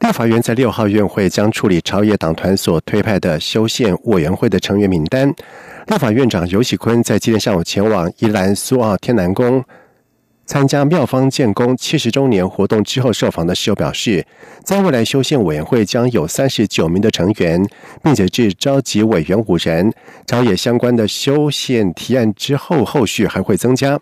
立法院在六号院会将处理朝野党团所推派的修宪委员会的成员名单。立法院长游喜坤在今天上午前往宜兰苏澳天南宫参加妙方建工七十周年活动之后受访的时候表示，在未来修宪委员会将有三十九名的成员，并且至召集委员五人。朝野相关的修宪提案之后，后续还会增加。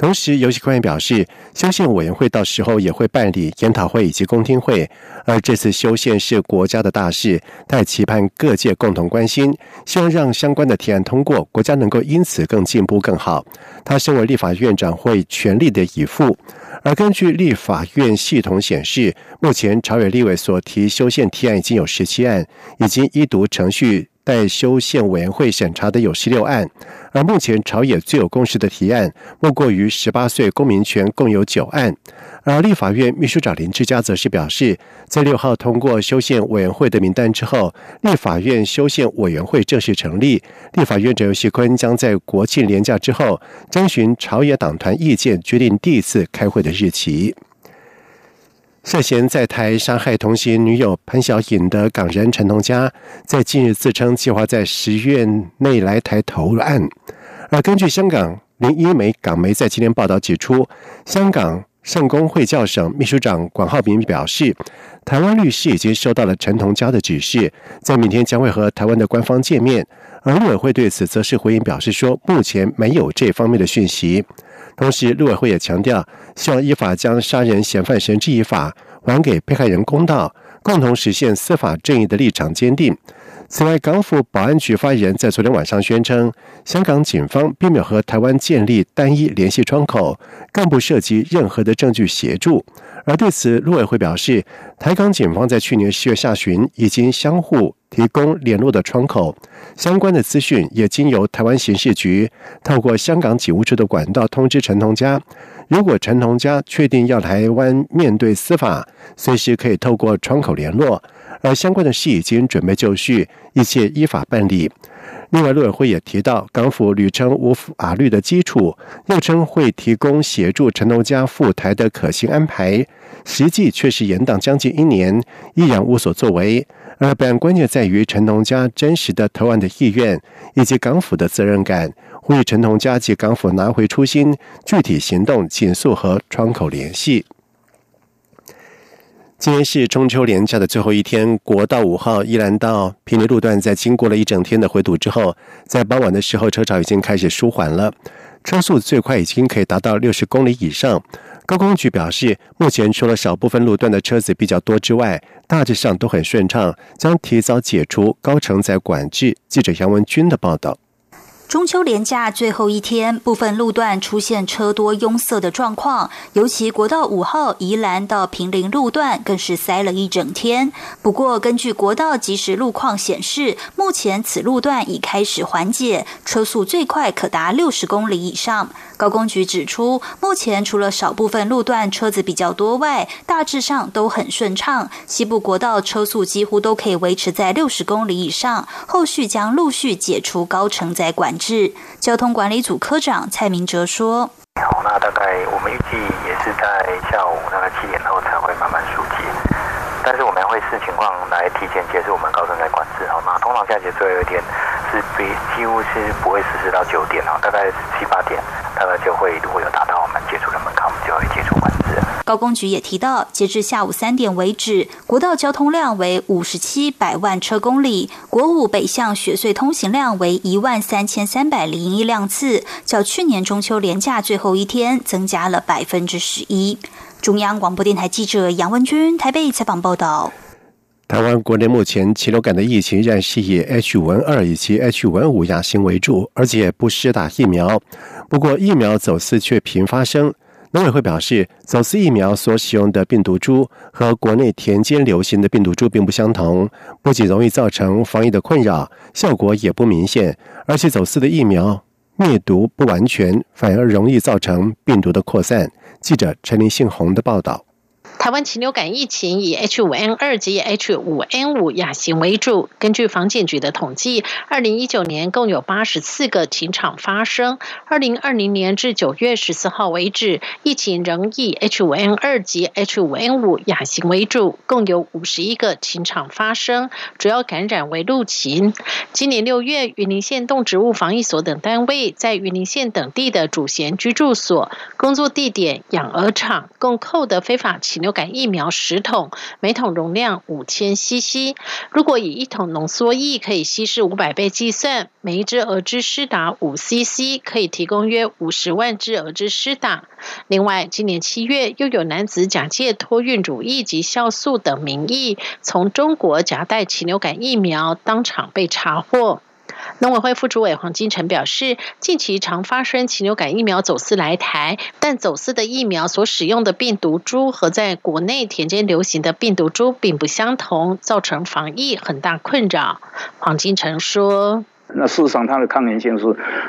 同时，游戏官员表示，修宪委员会到时候也会办理研讨会以及公听会。而这次修宪是国家的大事，待期盼各界共同关心，希望让相关的提案通过，国家能够因此更进步更好。他身为立法院长，会全力的以赴。而根据立法院系统显示，目前朝野立委所提修宪提案已经有十七案，已经一读程序。待修宪委员会审查的有十六案，而目前朝野最有共识的提案，莫过于十八岁公民权，共有九案。而立法院秘书长林志嘉则是表示，在六号通过修宪委员会的名单之后，立法院修宪委员会正式成立。立法院长游锡坤将在国庆连假之后，征询朝野党团意见，决定第一次开会的日期。涉嫌在台杀害同行女友潘晓颖的港人陈同佳，在近日自称计划在十月内来台投案。而根据香港零一媒港媒在今天报道指出，香港圣公会教省秘书长管浩明表示，台湾律师已经收到了陈同佳的指示，在明天将会和台湾的官方见面。而陆委会对此则是回应表示说，目前没有这方面的讯息。同时，陆委会也强调，希望依法将杀人嫌犯绳之以法，还给被害人公道，共同实现司法正义的立场坚定。此外，港府保安局发言人在昨天晚上宣称，香港警方并没有和台湾建立单一联系窗口，更不涉及任何的证据协助。而对此，陆委会表示，台港警方在去年十月下旬已经相互。提供联络的窗口，相关的资讯也经由台湾刑事局透过香港警务处的管道通知陈同佳。如果陈同佳确定要台湾面对司法，随时可以透过窗口联络。而相关的事已经准备就绪，一切依法办理。另外，陆委会也提到，港府屡称无法律的基础，又称会提供协助陈同佳赴台的可行安排，实际却是延宕将近一年，依然无所作为。而本案关键在于陈同佳真实的投案的意愿，以及港府的责任感，呼吁陈同佳及港府拿回初心，具体行动紧速和窗口联系。今天是中秋连假的最后一天，国道五号依然到平林路段，在经过了一整天的回堵之后，在傍晚的时候，车潮已经开始舒缓了，车速最快已经可以达到六十公里以上。高工局表示，目前除了少部分路段的车子比较多之外，大致上都很顺畅，将提早解除高承载管制。记者杨文军的报道。中秋连假最后一天，部分路段出现车多拥塞的状况，尤其国道五号宜兰到平林路段更是塞了一整天。不过，根据国道即时路况显示，目前此路段已开始缓解，车速最快可达六十公里以上。高工局指出，目前除了少部分路段车子比较多外，大致上都很顺畅。西部国道车速几乎都可以维持在六十公里以上，后续将陆续解除高承载管。制交通管理组科长蔡明哲说：“好，那大概我们预计也是在下午大概七点后才会慢慢疏解，但是我们会视情况来提前结束我们高承载管制。好，那通常下节最后一天是比几乎是不会实施到九点哦，大概七八点大概就会如果有达到我们解除的门槛，我们就会解除。”高工局也提到，截至下午三点为止，国道交通量为五十七百万车公里，国五北向雪隧通行量为一万三千三百零一辆次，较去年中秋连假最后一天增加了百分之十一。中央广播电台记者杨文君台北采访报道。台湾国内目前禽流感的疫情仍然是以 H1N2 以及 H1N5 亚型为主，而且不施打疫苗。不过，疫苗走私却频发生。农委会表示，走私疫苗所使用的病毒株和国内田间流行的病毒株并不相同，不仅容易造成防疫的困扰，效果也不明显，而且走私的疫苗灭毒不完全，反而容易造成病毒的扩散。记者陈林信洪的报道。台湾禽流感疫情以 H5N2 及 H5N5 亚型为主。根据防检局的统计，二零一九年共有八十四个禽场发生。二零二零年至九月十四号为止，疫情仍以 H5N2 及 H5N5 亚型为主，共有五十一个禽场发生，主要感染为陆禽。今年六月，云林县动植物防疫所等单位在云林县等地的主贤居住所、工作地点、养鹅场，共扣得非法禽流。感疫苗十桶，每桶容量五千 CC。如果以一桶浓缩液可以稀释五百倍计算，每一只鹅只施打五 CC，可以提供约五十万只鹅只施打。另外，今年七月又有男子假借托运乳液及酵素等名义，从中国夹带禽流感疫苗，当场被查获。农委会副主委黄金城表示，近期常发生禽流感疫苗走私来台，但走私的疫苗所使用的病毒株和在国内田间流行的病毒株并不相同，造成防疫很大困扰。黄金城说。那事实上，它的抗原性是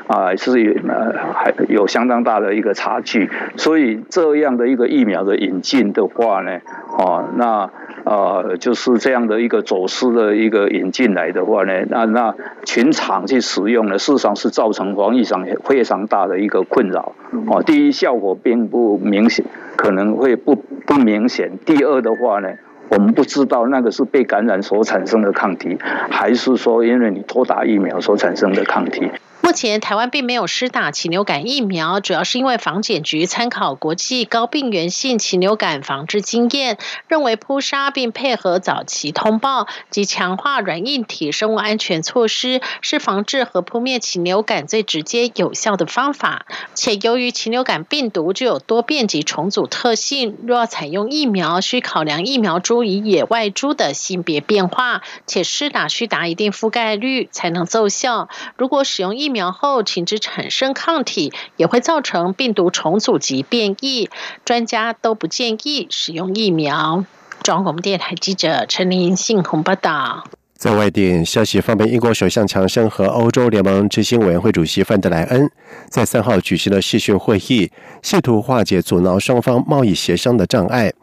啊，是有呃还有相当大的一个差距。所以这样的一个疫苗的引进的话呢，哦，那呃就是这样的一个走私的一个引进来的话呢，那那群场去使用呢，事实上是造成防疫上非常大的一个困扰。哦，第一效果并不明显，可能会不不明显。第二的话呢。我们不知道那个是被感染所产生的抗体，还是说因为你多打疫苗所产生的抗体。目前台湾并没有施打禽流感疫苗，主要是因为防检局参考国际高病原性禽流感防治经验，认为扑杀并配合早期通报及强化软硬体生物安全措施，是防治和扑灭禽流感最直接有效的方法。且由于禽流感病毒具有多变及重组特性，若要采用疫苗，需考量疫苗株与野外株的性别变化，且施打需达一定覆盖率才能奏效。如果使用疫苗，后停止产生抗体，也会造成病毒重组及变异。专家都不建议使用疫苗。中国电台记者陈林信鸿报道。在外电消息方面，英国首相强生和欧洲联盟执行委员会主席范德莱恩在三号举行了视讯会议，试图化解阻挠双方贸易协商的障碍。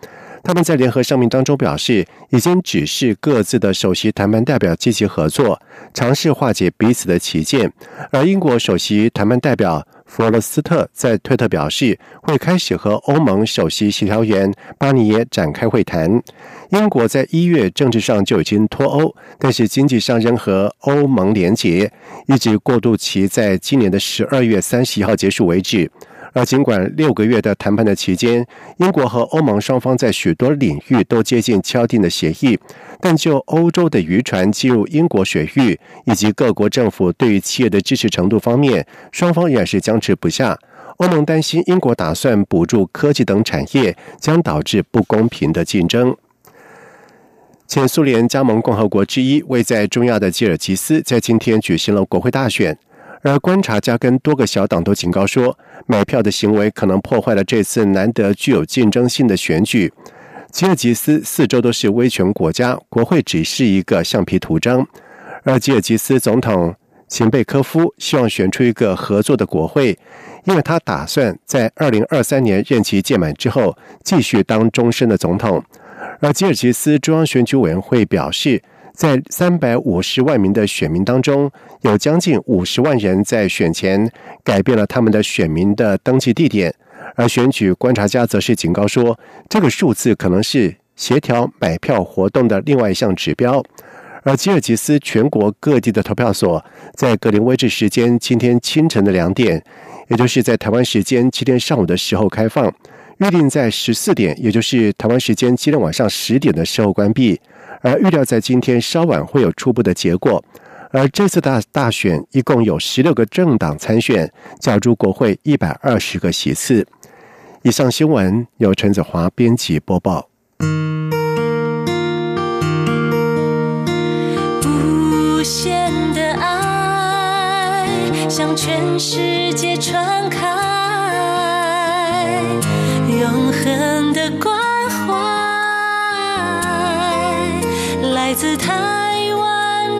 他们在联合声明当中表示，已经指示各自的首席谈判代表积极合作，尝试化解彼此的歧见。而英国首席谈判代表弗罗斯特在推特表示，会开始和欧盟首席协调员巴尼耶展开会谈。英国在一月政治上就已经脱欧，但是经济上仍和欧盟连结，一直过渡期在今年的十二月三十一号结束为止。而尽管六个月的谈判的期间，英国和欧盟双方在许多领域都接近敲定的协议，但就欧洲的渔船进入英国水域以及各国政府对于企业的支持程度方面，双方仍然是僵持不下。欧盟担心英国打算补助科技等产业，将导致不公平的竞争。前苏联加盟共和国之一、位在中亚的吉尔吉斯，在今天举行了国会大选。而观察家跟多个小党都警告说，买票的行为可能破坏了这次难得具有竞争性的选举。吉尔吉斯四周都是威权国家，国会只是一个橡皮图章。而吉尔吉斯总统秦贝科夫希望选出一个合作的国会，因为他打算在二零二三年任期届满之后继续当终身的总统。而吉尔吉斯中央选举委员会表示。在三百五十万名的选民当中，有将近五十万人在选前改变了他们的选民的登记地点，而选举观察家则是警告说，这个数字可能是协调买票活动的另外一项指标。而吉尔吉斯全国各地的投票所在格林威治时间今天清晨的两点，也就是在台湾时间今天上午的时候开放，预定在十四点，也就是台湾时间今天晚上十点的时候关闭。而预料在今天稍晚会有初步的结果。而这次大大选一共有十六个政党参选，角逐国会一百二十个席次。以上新闻由陈子华编辑播报。无限的爱向全世界传开，永恒的光。来自他。